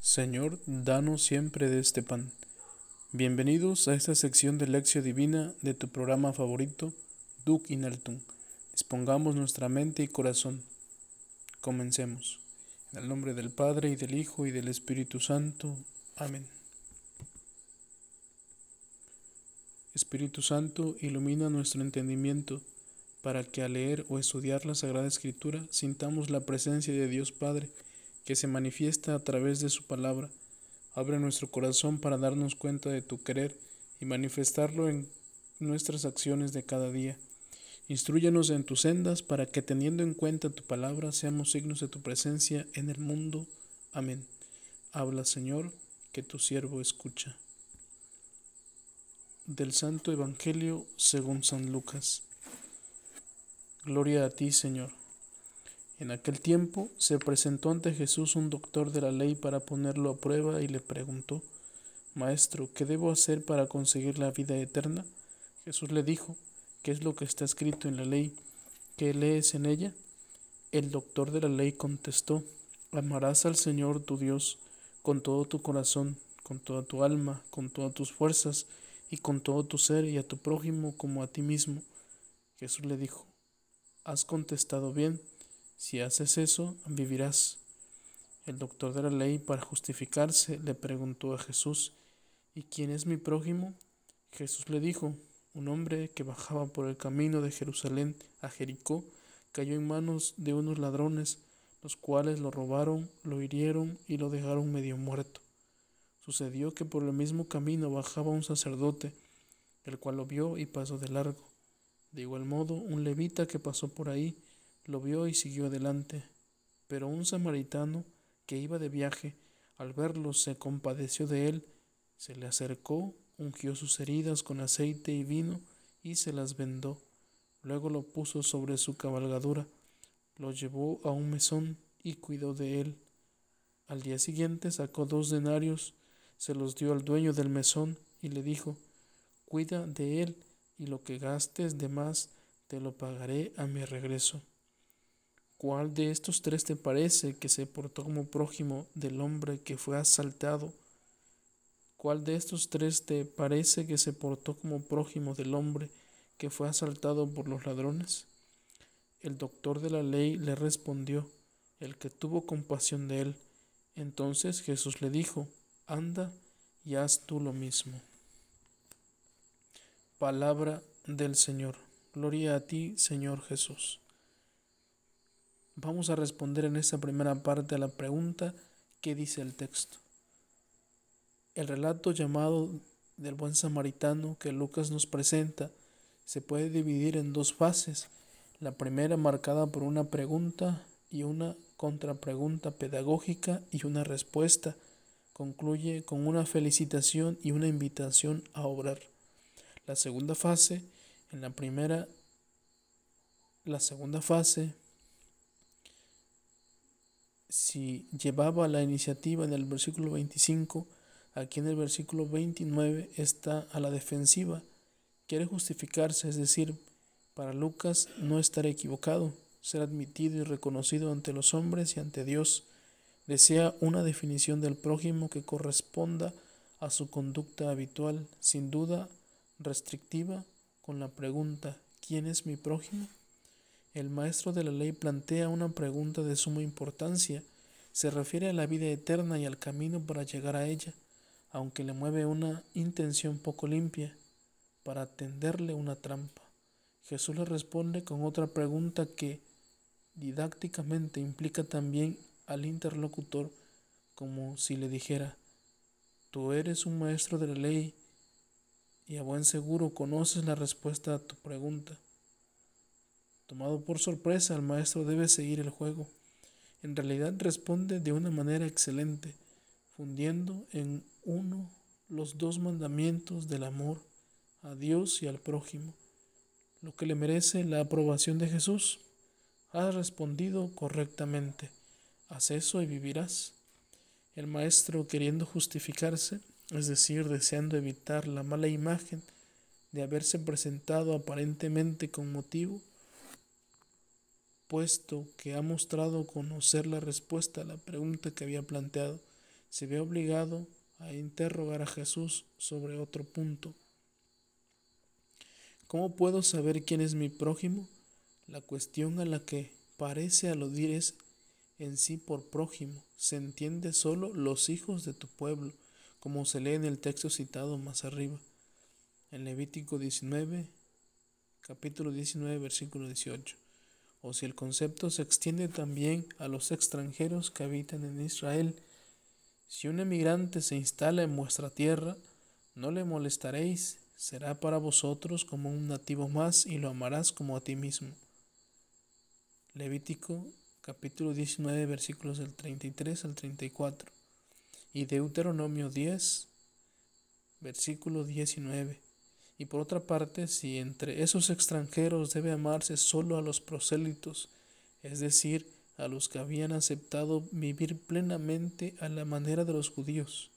Señor, danos siempre de este pan. Bienvenidos a esta sección de Lección Divina de tu programa favorito, Duc in Altum. Dispongamos nuestra mente y corazón. Comencemos. En el nombre del Padre, y del Hijo, y del Espíritu Santo. Amén. Espíritu Santo, ilumina nuestro entendimiento para que al leer o estudiar la Sagrada Escritura sintamos la presencia de Dios Padre que se manifiesta a través de su palabra. Abre nuestro corazón para darnos cuenta de tu querer y manifestarlo en nuestras acciones de cada día. Instruyanos en tus sendas para que teniendo en cuenta tu palabra seamos signos de tu presencia en el mundo. Amén. Habla Señor, que tu siervo escucha. Del Santo Evangelio según San Lucas. Gloria a ti, Señor. En aquel tiempo se presentó ante Jesús un doctor de la ley para ponerlo a prueba y le preguntó, Maestro, ¿qué debo hacer para conseguir la vida eterna? Jesús le dijo, ¿qué es lo que está escrito en la ley? ¿Qué lees en ella? El doctor de la ley contestó, Amarás al Señor tu Dios con todo tu corazón, con toda tu alma, con todas tus fuerzas y con todo tu ser y a tu prójimo como a ti mismo. Jesús le dijo, Has contestado bien si haces eso, vivirás. El doctor de la ley, para justificarse, le preguntó a Jesús, ¿y quién es mi prójimo? Jesús le dijo, un hombre que bajaba por el camino de Jerusalén a Jericó cayó en manos de unos ladrones, los cuales lo robaron, lo hirieron y lo dejaron medio muerto. Sucedió que por el mismo camino bajaba un sacerdote, el cual lo vio y pasó de largo. De igual modo, un levita que pasó por ahí lo vio y siguió adelante. Pero un samaritano que iba de viaje, al verlo se compadeció de él, se le acercó, ungió sus heridas con aceite y vino y se las vendó. Luego lo puso sobre su cabalgadura, lo llevó a un mesón y cuidó de él. Al día siguiente sacó dos denarios, se los dio al dueño del mesón y le dijo, Cuida de él y lo que gastes de más te lo pagaré a mi regreso. ¿Cuál de estos tres te parece que se portó como prójimo del hombre que fue asaltado? ¿Cuál de estos tres te parece que se portó como prójimo del hombre que fue asaltado por los ladrones? El doctor de la ley le respondió, el que tuvo compasión de él. Entonces Jesús le dijo, anda y haz tú lo mismo. Palabra del Señor. Gloria a ti, Señor Jesús. Vamos a responder en esta primera parte a la pregunta que dice el texto. El relato llamado del buen samaritano que Lucas nos presenta se puede dividir en dos fases. La primera marcada por una pregunta y una contrapregunta pedagógica y una respuesta. Concluye con una felicitación y una invitación a obrar. La segunda fase, en la primera, la segunda fase si llevaba la iniciativa en el versículo 25, aquí en el versículo 29 está a la defensiva. Quiere justificarse, es decir, para Lucas no estar equivocado, ser admitido y reconocido ante los hombres y ante Dios. Desea una definición del prójimo que corresponda a su conducta habitual, sin duda restrictiva, con la pregunta ¿quién es mi prójimo? El maestro de la ley plantea una pregunta de suma importancia. Se refiere a la vida eterna y al camino para llegar a ella, aunque le mueve una intención poco limpia para tenderle una trampa. Jesús le responde con otra pregunta que didácticamente implica también al interlocutor como si le dijera, tú eres un maestro de la ley y a buen seguro conoces la respuesta a tu pregunta. Tomado por sorpresa, el maestro debe seguir el juego. En realidad responde de una manera excelente, fundiendo en uno los dos mandamientos del amor a Dios y al prójimo, lo que le merece la aprobación de Jesús. Has respondido correctamente. Haz eso y vivirás. El maestro, queriendo justificarse, es decir, deseando evitar la mala imagen de haberse presentado aparentemente con motivo, puesto que ha mostrado conocer la respuesta a la pregunta que había planteado, se ve obligado a interrogar a Jesús sobre otro punto. ¿Cómo puedo saber quién es mi prójimo? La cuestión a la que parece aludir es en sí por prójimo. Se entiende solo los hijos de tu pueblo, como se lee en el texto citado más arriba, en Levítico 19, capítulo 19, versículo 18. O si el concepto se extiende también a los extranjeros que habitan en Israel. Si un emigrante se instala en vuestra tierra, no le molestaréis será para vosotros como un nativo más y lo amarás como a ti mismo. Levítico capítulo 19 versículos del 33 al 34 y Deuteronomio 10 versículo 19. Y por otra parte, si entre esos extranjeros debe amarse solo a los prosélitos, es decir, a los que habían aceptado vivir plenamente a la manera de los judíos,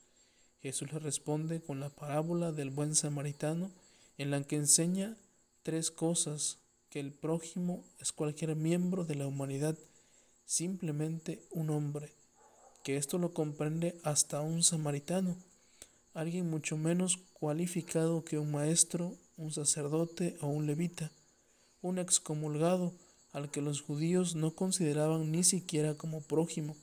Jesús le responde con la parábola del buen samaritano en la que enseña tres cosas, que el prójimo es cualquier miembro de la humanidad, simplemente un hombre, que esto lo comprende hasta un samaritano, alguien mucho menos cualificado que un maestro, un sacerdote o un levita, un excomulgado al que los judíos no consideraban ni siquiera como prójimo,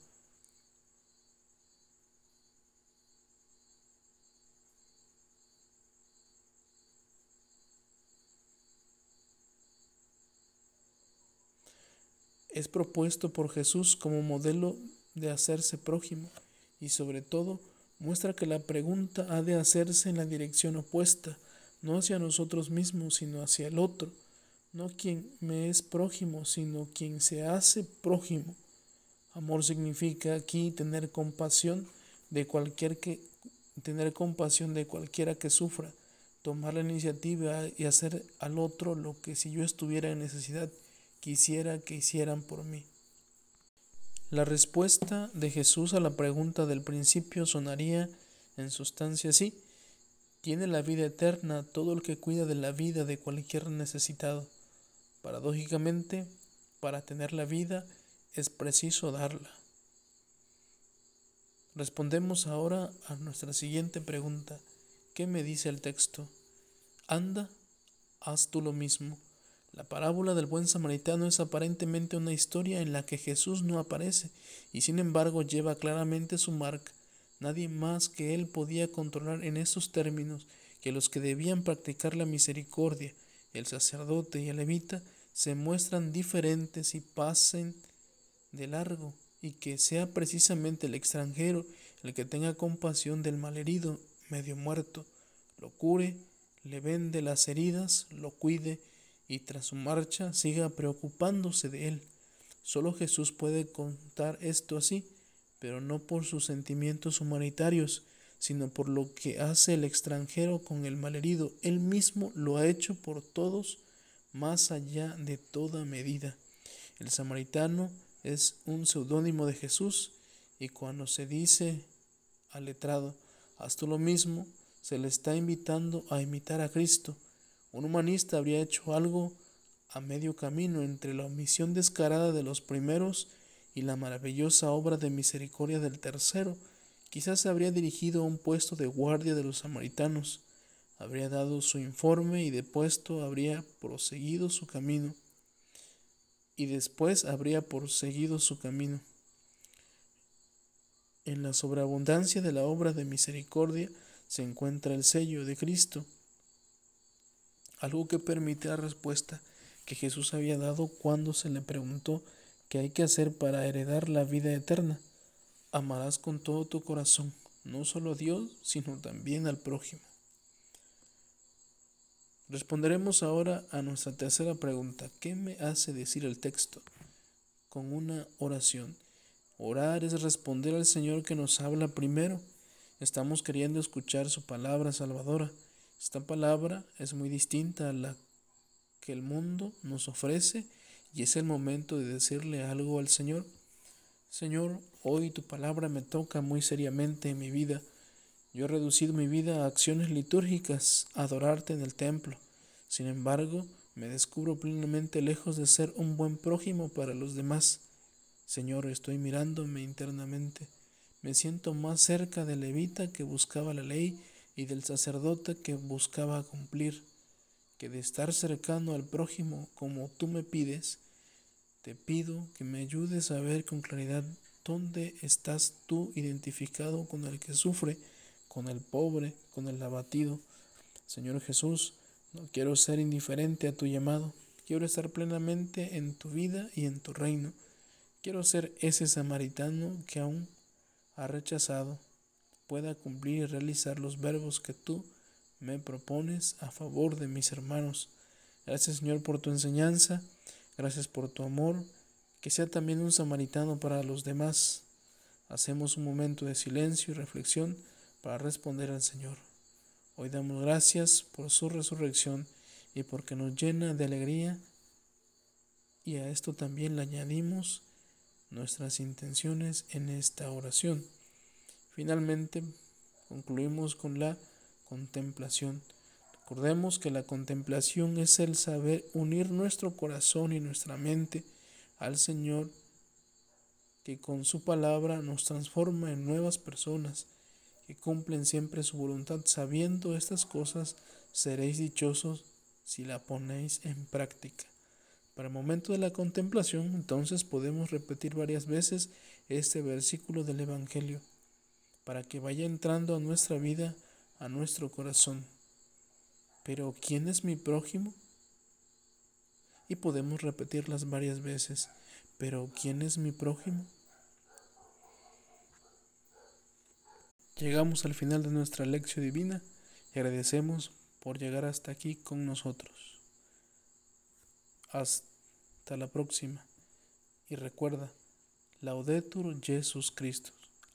es propuesto por Jesús como modelo de hacerse prójimo y sobre todo muestra que la pregunta ha de hacerse en la dirección opuesta, no hacia nosotros mismos, sino hacia el otro, no quien me es prójimo, sino quien se hace prójimo. Amor significa aquí tener compasión de cualquier que tener compasión de cualquiera que sufra, tomar la iniciativa y hacer al otro lo que si yo estuviera en necesidad quisiera que hicieran por mí. La respuesta de Jesús a la pregunta del principio sonaría en sustancia así. Tiene la vida eterna todo el que cuida de la vida de cualquier necesitado. Paradójicamente, para tener la vida es preciso darla. Respondemos ahora a nuestra siguiente pregunta. ¿Qué me dice el texto? Anda, haz tú lo mismo. La parábola del buen samaritano es aparentemente una historia en la que Jesús no aparece y sin embargo lleva claramente su marca. Nadie más que él podía controlar en estos términos que los que debían practicar la misericordia, el sacerdote y el levita, se muestran diferentes y pasen de largo, y que sea precisamente el extranjero el que tenga compasión del malherido, medio muerto, lo cure, le vende las heridas, lo cuide y tras su marcha siga preocupándose de él. Solo Jesús puede contar esto así, pero no por sus sentimientos humanitarios, sino por lo que hace el extranjero con el malherido. Él mismo lo ha hecho por todos más allá de toda medida. El samaritano es un seudónimo de Jesús y cuando se dice al letrado, haz tú lo mismo, se le está invitando a imitar a Cristo un humanista habría hecho algo a medio camino entre la omisión descarada de los primeros y la maravillosa obra de misericordia del tercero. Quizás se habría dirigido a un puesto de guardia de los samaritanos, habría dado su informe y de puesto habría proseguido su camino. Y después habría proseguido su camino. En la sobreabundancia de la obra de misericordia se encuentra el sello de Cristo algo que permite la respuesta que Jesús había dado cuando se le preguntó qué hay que hacer para heredar la vida eterna. Amarás con todo tu corazón, no solo a Dios, sino también al prójimo. Responderemos ahora a nuestra tercera pregunta. ¿Qué me hace decir el texto? Con una oración. Orar es responder al Señor que nos habla primero. Estamos queriendo escuchar su palabra salvadora. Esta palabra es muy distinta a la que el mundo nos ofrece y es el momento de decirle algo al Señor. Señor, hoy tu palabra me toca muy seriamente en mi vida. Yo he reducido mi vida a acciones litúrgicas, a adorarte en el templo. Sin embargo, me descubro plenamente lejos de ser un buen prójimo para los demás. Señor, estoy mirándome internamente. me siento más cerca del levita que buscaba la ley y del sacerdote que buscaba cumplir, que de estar cercano al prójimo como tú me pides, te pido que me ayudes a ver con claridad dónde estás tú identificado con el que sufre, con el pobre, con el abatido. Señor Jesús, no quiero ser indiferente a tu llamado, quiero estar plenamente en tu vida y en tu reino. Quiero ser ese samaritano que aún ha rechazado pueda cumplir y realizar los verbos que tú me propones a favor de mis hermanos. Gracias Señor por tu enseñanza, gracias por tu amor, que sea también un samaritano para los demás. Hacemos un momento de silencio y reflexión para responder al Señor. Hoy damos gracias por su resurrección y porque nos llena de alegría y a esto también le añadimos nuestras intenciones en esta oración. Finalmente, concluimos con la contemplación. Recordemos que la contemplación es el saber unir nuestro corazón y nuestra mente al Señor, que con su palabra nos transforma en nuevas personas, que cumplen siempre su voluntad. Sabiendo estas cosas, seréis dichosos si la ponéis en práctica. Para el momento de la contemplación, entonces podemos repetir varias veces este versículo del Evangelio, para que vaya entrando a nuestra vida, a nuestro corazón. Pero ¿quién es mi prójimo? Y podemos repetirlas varias veces. Pero ¿quién es mi prójimo? Llegamos al final de nuestra lección divina y agradecemos por llegar hasta aquí con nosotros. Hasta la próxima. Y recuerda, Laudetur Jesus.